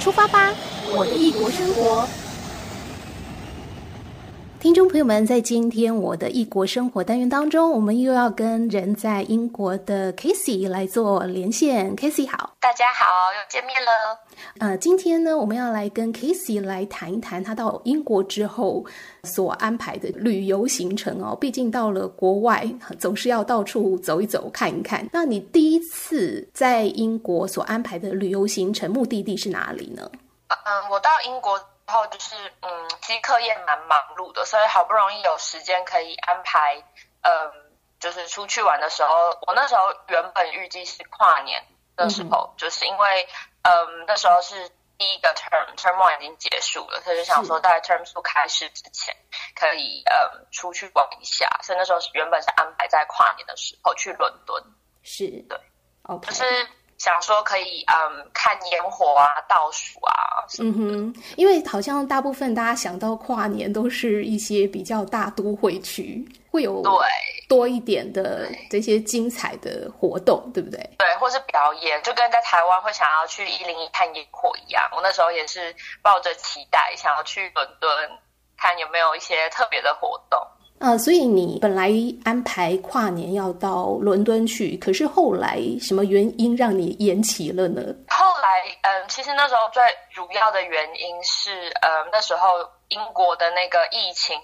出发吧，我的异国生活。听众朋友们，在今天我的异国生活单元当中，我们又要跟人在英国的 Casey 来做连线。Casey 好，大家好，又见面了。呃，今天呢，我们要来跟 Casey 来谈一谈他到英国之后所安排的旅游行程哦。毕竟到了国外，总是要到处走一走、看一看。那你第一次在英国所安排的旅游行程目的地是哪里呢？嗯，我到英国。然后就是，嗯，其实课业蛮忙碌的，所以好不容易有时间可以安排，嗯，就是出去玩的时候，我那时候原本预计是跨年的时候，嗯、就是因为，嗯，那时候是第一个 term，term one 已经结束了，所以就想说在 term two 开始之前可以，嗯，出去玩一下，所以那时候原本是安排在跨年的时候去伦敦，是对，OK，就是。想说可以嗯看烟火啊倒数啊，嗯哼，因为好像大部分大家想到跨年都是一些比较大都会区，会有对多一点的这些精彩的活动，对，对不对？对，或是表演，就跟在台湾会想要去一零一看烟火一样。我那时候也是抱着期待，想要去伦敦看有没有一些特别的活动。啊，所以你本来安排跨年要到伦敦去，可是后来什么原因让你延期了呢？后来，嗯，其实那时候最主要的原因是，嗯，那时候英国的那个疫情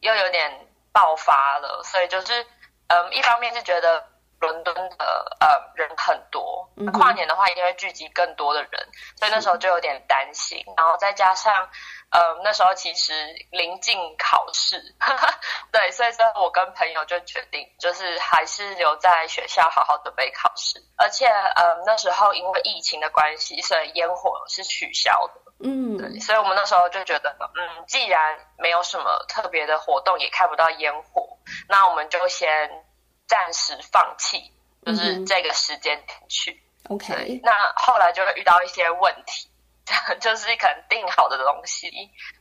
又有点爆发了，所以就是，嗯，一方面是觉得伦敦的呃人很多，跨年的话一定会聚集更多的人，所以那时候就有点担心，然后再加上。呃，那时候其实临近考试，对，所以说我跟朋友就决定，就是还是留在学校好好准备考试。而且，呃，那时候因为疫情的关系，所以烟火是取消的。嗯，对，所以我们那时候就觉得，嗯，既然没有什么特别的活动，也看不到烟火，那我们就先暂时放弃，就是这个时间点去。OK，那后来就会遇到一些问题。就是可能订好的东西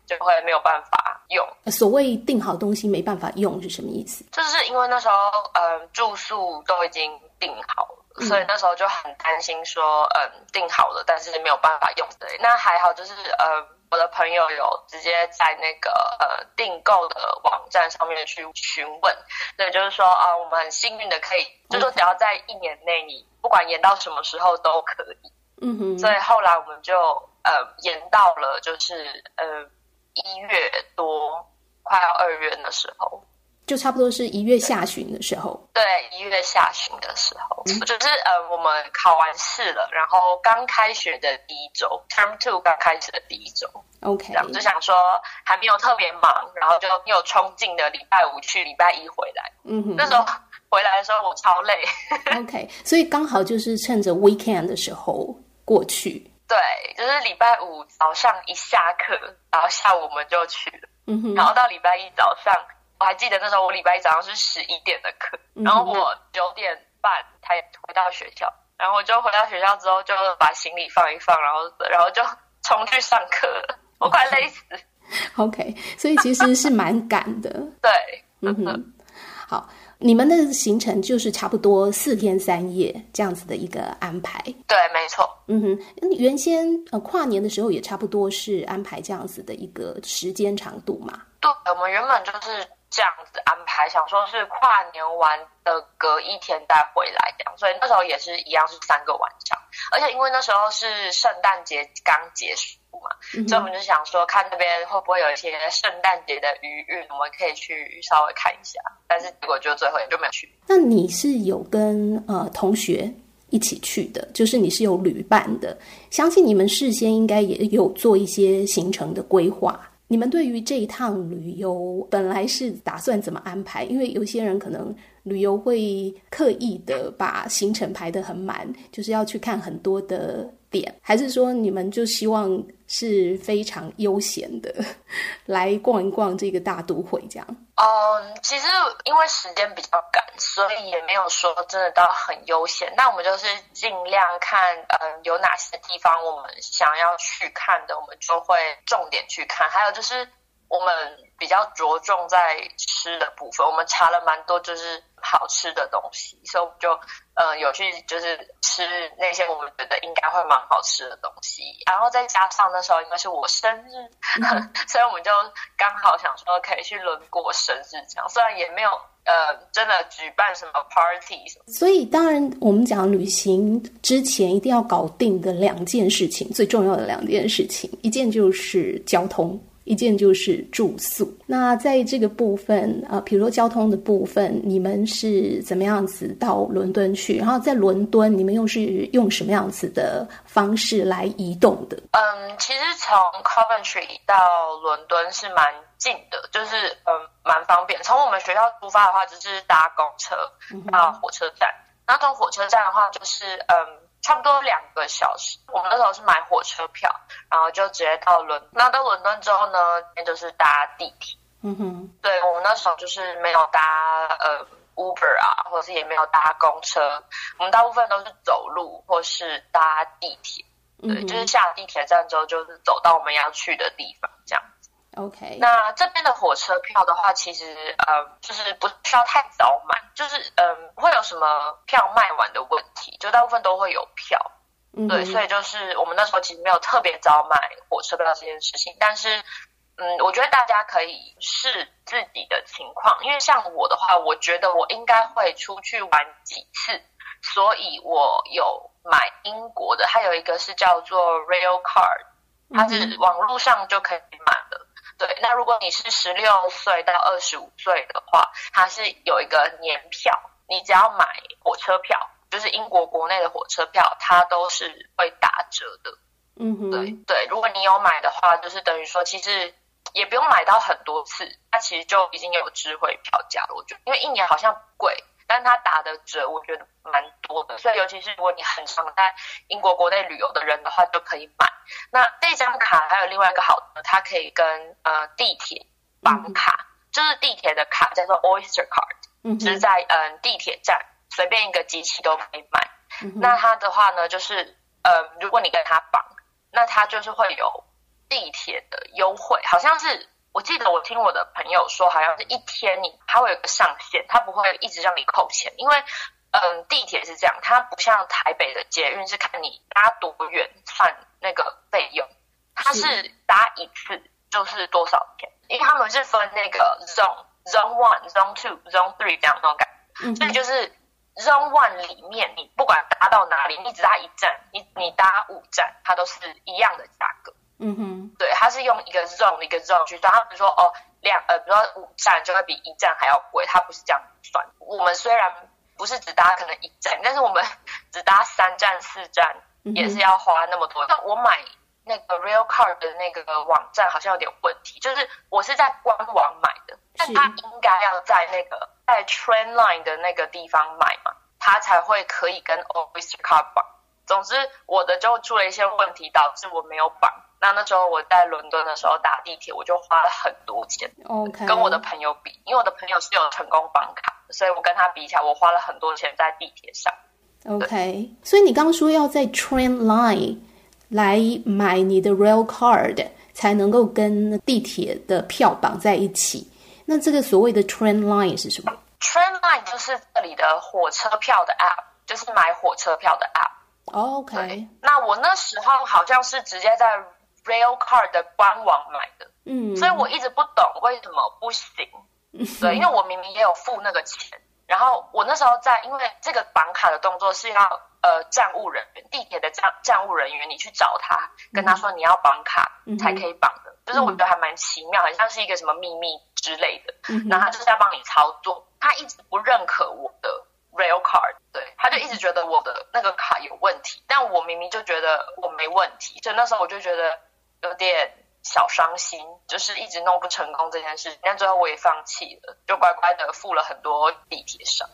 就会没有办法用。所谓定好东西没办法用是什么意思？就是因为那时候嗯住宿都已经定好了，嗯，所以那时候就很担心说嗯订好了，但是没有办法用的。那还好，就是呃我的朋友有直接在那个呃订购的网站上面去询问，所以就是说啊我们很幸运的可以就是说只要在一年内你不管延到什么时候都可以。嗯哼，所以后来我们就。呃，延到了就是呃一月多，快要二月的时候，就差不多是一月下旬的时候。对，一月下旬的时候，嗯、就是呃我们考完试了，然后刚开学的第一周，Term Two 刚开始的第一周。OK，然后就想说还没有特别忙，然后就有冲劲的礼拜五去，礼拜一回来。嗯哼，那时候回来的时候我超累。OK，所以刚好就是趁着 Weekend 的时候过去。对，就是礼拜五早上一下课，然后下午我们就去了。嗯哼。然后到礼拜一早上，我还记得那时候我礼拜一早上是十一点的课，嗯，然后我九点半才回到学校，然后我就回到学校之后就把行李放一放，然后然后就冲去上课了，我快累死。OK，所以其实是蛮赶的。对，嗯哼，好。你们的行程就是差不多四天三夜这样子的一个安排，对，没错。嗯哼，原先呃跨年的时候也差不多是安排这样子的一个时间长度嘛？对，我们原本就是这样子安排，想说是跨年完的隔一天再回来这样，所以那时候也是一样是三个晚上，而且因为那时候是圣诞节刚结束。嗯、所以我们就想说，看那边会不会有一些圣诞节的余韵，我们可以去稍微看一下。但是结果就最后也就没有去。那你是有跟呃同学一起去的，就是你是有旅伴的，相信你们事先应该也有做一些行程的规划。你们对于这一趟旅游本来是打算怎么安排？因为有些人可能旅游会刻意的把行程排得很满，就是要去看很多的。还是说你们就希望是非常悠闲的来逛一逛这个大都会这样？嗯，其实因为时间比较赶，所以也没有说真的到很悠闲。那我们就是尽量看，嗯，有哪些地方我们想要去看的，我们就会重点去看。还有就是我们比较着重在吃的部分，我们查了蛮多，就是。好吃的东西，所以我们就呃有去就是吃那些我们觉得应该会蛮好吃的东西，然后再加上那时候应该是我生日，嗯、所以我们就刚好想说可以去轮过生日这样，虽然也没有呃真的举办什么 party 什么。所以当然我们讲旅行之前一定要搞定的两件事情，最重要的两件事情，一件就是交通。一件就是住宿。那在这个部分，呃，比如说交通的部分，你们是怎么样子到伦敦去？然后在伦敦，你们又是用什么样子的方式来移动的？嗯，其实从 Coventry 到伦敦是蛮近的，就是嗯蛮方便。从我们学校出发的话，就是搭公车到火车站。那从、嗯、火车站的话，就是嗯。差不多两个小时，我们那时候是买火车票，然后就直接到伦。那到伦敦之后呢，那就是搭地铁。嗯哼，对，我们那时候就是没有搭呃 Uber 啊，或者是也没有搭公车，我们大部分都是走路或是搭地铁。对，嗯、就是下地铁站之后，就是走到我们要去的地方这样。OK，那这边的火车票的话，其实呃，就是不需要太早买，就是嗯、呃，不会有什么票卖完的问题，就大部分都会有票。嗯，对，所以就是我们那时候其实没有特别早买火车票这件事情，但是嗯，我觉得大家可以试自己的情况，因为像我的话，我觉得我应该会出去玩几次，所以我有买英国的，还有一个是叫做 Rail Card，它是网络上就可以买的。对，那如果你是十六岁到二十五岁的话，它是有一个年票，你只要买火车票，就是英国国内的火车票，它都是会打折的。嗯哼，对对，如果你有买的话，就是等于说其实也不用买到很多次，它其实就已经有优惠票价了。我觉得，因为一年好像不贵。但他打的折，我觉得蛮多的，所以尤其是如果你很常在英国国内旅游的人的话，就可以买。那这张卡还有另外一个好的，它可以跟呃地铁绑卡，嗯、就是地铁的卡叫做 Oyster Card，嗯，就是在嗯、呃、地铁站随便一个机器都可以买。嗯、那它的话呢，就是呃如果你跟它绑，那它就是会有地铁的优惠，好像是。我记得我听我的朋友说，好像是一天你它会有个上限，它不会一直让你扣钱，因为嗯地铁是这样，它不像台北的捷运是看你搭多远算那个费用，它是搭一次就是多少钱，因为他们是分那个 zone zone one zone two zone three 这样那种感觉，嗯、所以就是 zone one 里面你不管搭到哪里，你只搭一站，你你搭五站，它都是一样的价格。嗯哼，对，他是用一个 zone 一个 zone 去算，他比如说哦两呃，比如说五站就会比一站还要贵，他不是这样算。我们虽然不是只搭可能一站，但是我们 只搭三站四站也是要花那么多。那、嗯、我买那个 Rail Card 的那个网站好像有点问题，就是我是在官网买的，但他应该要在那个在 Train Line 的那个地方买嘛，他才会可以跟 Oyster Card 绑。总之我的就出了一些问题，导致我没有绑。那那时候我在伦敦的时候打地铁，我就花了很多钱。OK，跟我的朋友比，因为我的朋友是有成功绑卡，所以我跟他比起来，我花了很多钱在地铁上。OK，所以你刚刚说要在 Train Line 来买你的 Rail Card 才能够跟地铁的票绑在一起。那这个所谓的 Train Line 是什么？Train Line 就是这里的火车票的 App，就是买火车票的 App。OK，那我那时候好像是直接在。Rail Card 的官网买的，嗯，所以我一直不懂为什么不行，对，因为我明明也有付那个钱，然后我那时候在，因为这个绑卡的动作是要呃站务人员，地铁的站站务人员，你去找他，跟他说你要绑卡才可以绑的，嗯、就是我觉得还蛮奇妙，很像是一个什么秘密之类的，嗯、然后他就是要帮你操作，他一直不认可我的 Rail Card，对，他就一直觉得我的那个卡有问题，但我明明就觉得我没问题，所以那时候我就觉得。有点小伤心，就是一直弄不成功这件事，但最后我也放弃了，就乖乖的付了很多地铁上。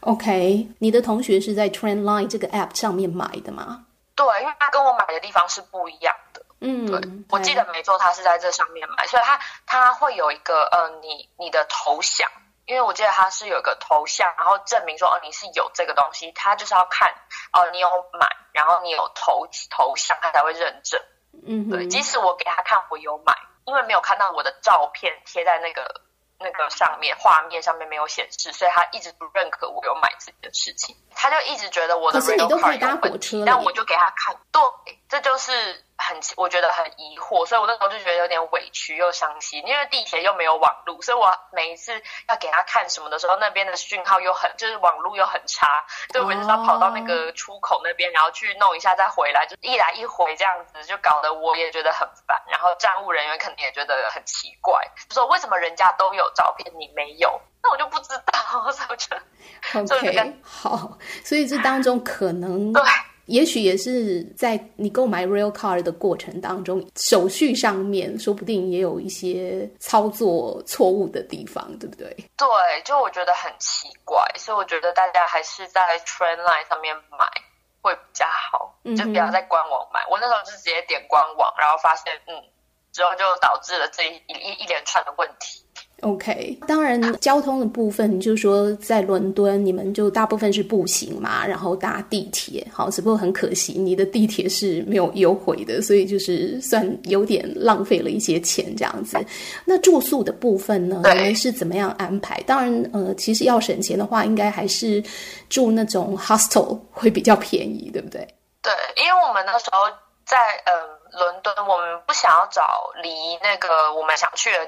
OK，你的同学是在 Train Line 这个 App 上面买的吗？对，因为他跟我买的地方是不一样的。嗯，对，我记得没错，他是在这上面买，所以他他会有一个呃，你你的头像，因为我记得他是有一个头像，然后证明说哦你是有这个东西，他就是要看哦你有买，然后你有头头像，他才会认证。嗯，对，即使我给他看我有买，因为没有看到我的照片贴在那个那个上面画面上面没有显示，所以他一直不认可我有买这件事情。他就一直觉得我的有问题，但我就给他看，对，这就是。很，我觉得很疑惑，所以我那时候就觉得有点委屈又伤心，因为地铁又没有网路，所以我每一次要给他看什么的时候，那边的讯号又很，就是网路又很差，所以我就要跑到那个出口那边，然后去弄一下再回来，就一来一回这样子，就搞得我也觉得很烦，然后站务人员肯定也觉得很奇怪，就说为什么人家都有照片，你没有？那我就不知道，所以我觉得，OK，好，所以这当中可能对。也许也是在你购买 Rail Card 的过程当中，手续上面说不定也有一些操作错误的地方，对不对？对，就我觉得很奇怪，所以我觉得大家还是在 Trainline 上面买会比较好，就不要在官网买。嗯、我那时候就直接点官网，然后发现，嗯，之后就导致了这一一一连串的问题。OK，当然，交通的部分就是说，在伦敦你们就大部分是步行嘛，然后搭地铁，好，只不过很可惜，你的地铁是没有优惠的，所以就是算有点浪费了一些钱这样子。那住宿的部分呢，你们是怎么样安排？当然，呃，其实要省钱的话，应该还是住那种 hostel 会比较便宜，对不对？对，因为我们那时候在嗯、呃、伦敦，我们不想要找离那个我们想去的。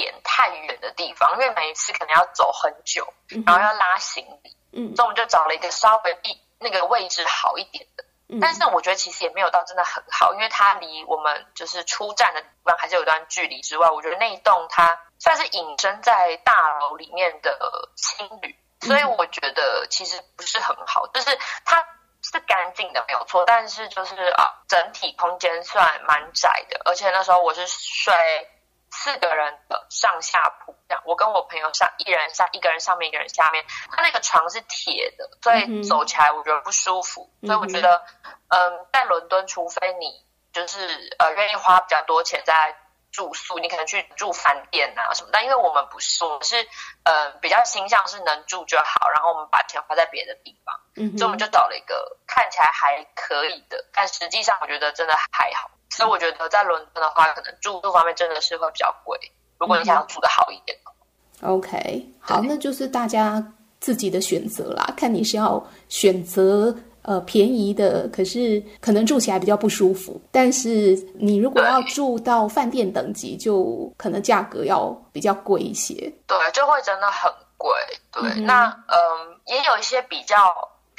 点太远的地方，因为每一次可能要走很久，然后要拉行李，嗯，所以我们就找了一个稍微比那个位置好一点的，嗯，但是我觉得其实也没有到真的很好，因为它离我们就是出站的地方还是有一段距离之外，我觉得那一栋它算是隐身在大楼里面的青旅，所以我觉得其实不是很好，就是它是干净的没有错，但是就是啊，整体空间算蛮窄的，而且那时候我是睡。四个人的上下铺，这样我跟我朋友上，一人上一个人上面，一个人下面。他那个床是铁的，所以走起来我觉得不舒服。嗯、所以我觉得，嗯，在伦敦，除非你就是呃愿意花比较多钱在住宿，你可能去住饭店啊什么。但因为我们不是，我们是呃比较倾向是能住就好，然后我们把钱花在别的地方。嗯，所以我们就找了一个看起来还可以的，但实际上我觉得真的还好。所以我觉得在伦敦的话，可能住宿方面真的是会比较贵。如果你想要住的好一点。嗯，OK，好，那就是大家自己的选择啦。看你是要选择呃便宜的，可是可能住起来比较不舒服。但是你如果要住到饭店等级，就可能价格要比较贵一些。对，就会真的很贵。对，嗯、那嗯、呃，也有一些比较。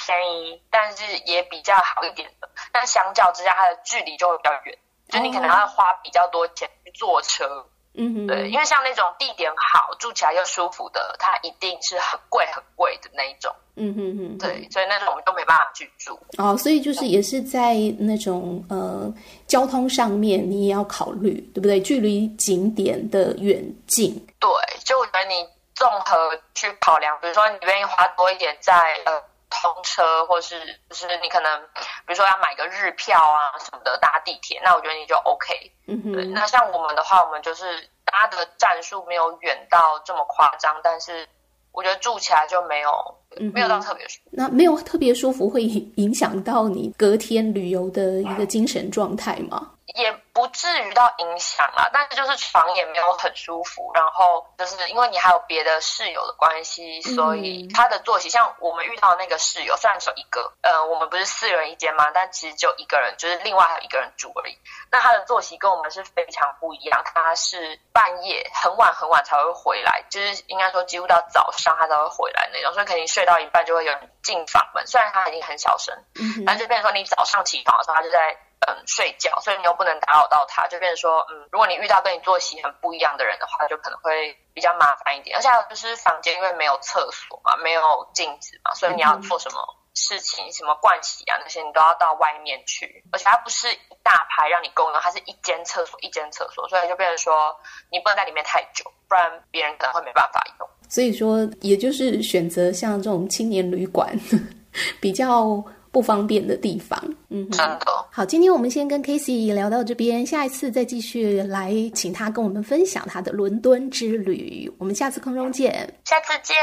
便宜，但是也比较好一点的。但相较之下，它的距离就会比较远，就你可能要花比较多钱去坐车。嗯哼，对，因为像那种地点好、住起来又舒服的，它一定是很贵很贵的那一种。嗯哼哼，对，所以那种我们都没办法去住。哦，所以就是也是在那种呃交通上面，你也要考虑，对不对？距离景点的远近。对，就我觉得你综合去考量，比如说你愿意花多一点在呃。通车，或是就是你可能，比如说要买个日票啊什么的，搭地铁，那我觉得你就 OK。嗯哼，对。那像我们的话，我们就是搭的站数没有远到这么夸张，但是我觉得住起来就没有，嗯、没有到特别舒服。那没有特别舒服，会影响到你隔天旅游的一个精神状态吗？也不至于到影响啊，但是就是床也没有很舒服，然后就是因为你还有别的室友的关系，所以他的作息像我们遇到那个室友，虽然只有一个，呃，我们不是四人一间嘛，但其实就一个人，就是另外还有一个人住而已。那他的作息跟我们是非常不一样，他是半夜很晚很晚才会回来，就是应该说几乎到早上他才会回来那种，所以肯定睡到一半就会有人进房门，虽然他已经很小声，嗯但就变成说你早上起床的时候，他就在。嗯，睡觉，所以你又不能打扰到他，就变成说，嗯，如果你遇到跟你作息很不一样的人的话，就可能会比较麻烦一点。而且还有就是房间因为没有厕所嘛，没有镜子嘛，所以你要做什么事情，什么盥洗啊那些，你都要到外面去。而且它不是一大排让你共用，它是一间厕所一间厕所，所以就变成说你不能在里面太久，不然别人可能会没办法用。所以说，也就是选择像这种青年旅馆 比较。不方便的地方，嗯，真的。好，今天我们先跟 Casey 聊到这边，下一次再继续来请他跟我们分享他的伦敦之旅。我们下次空中见，下次见。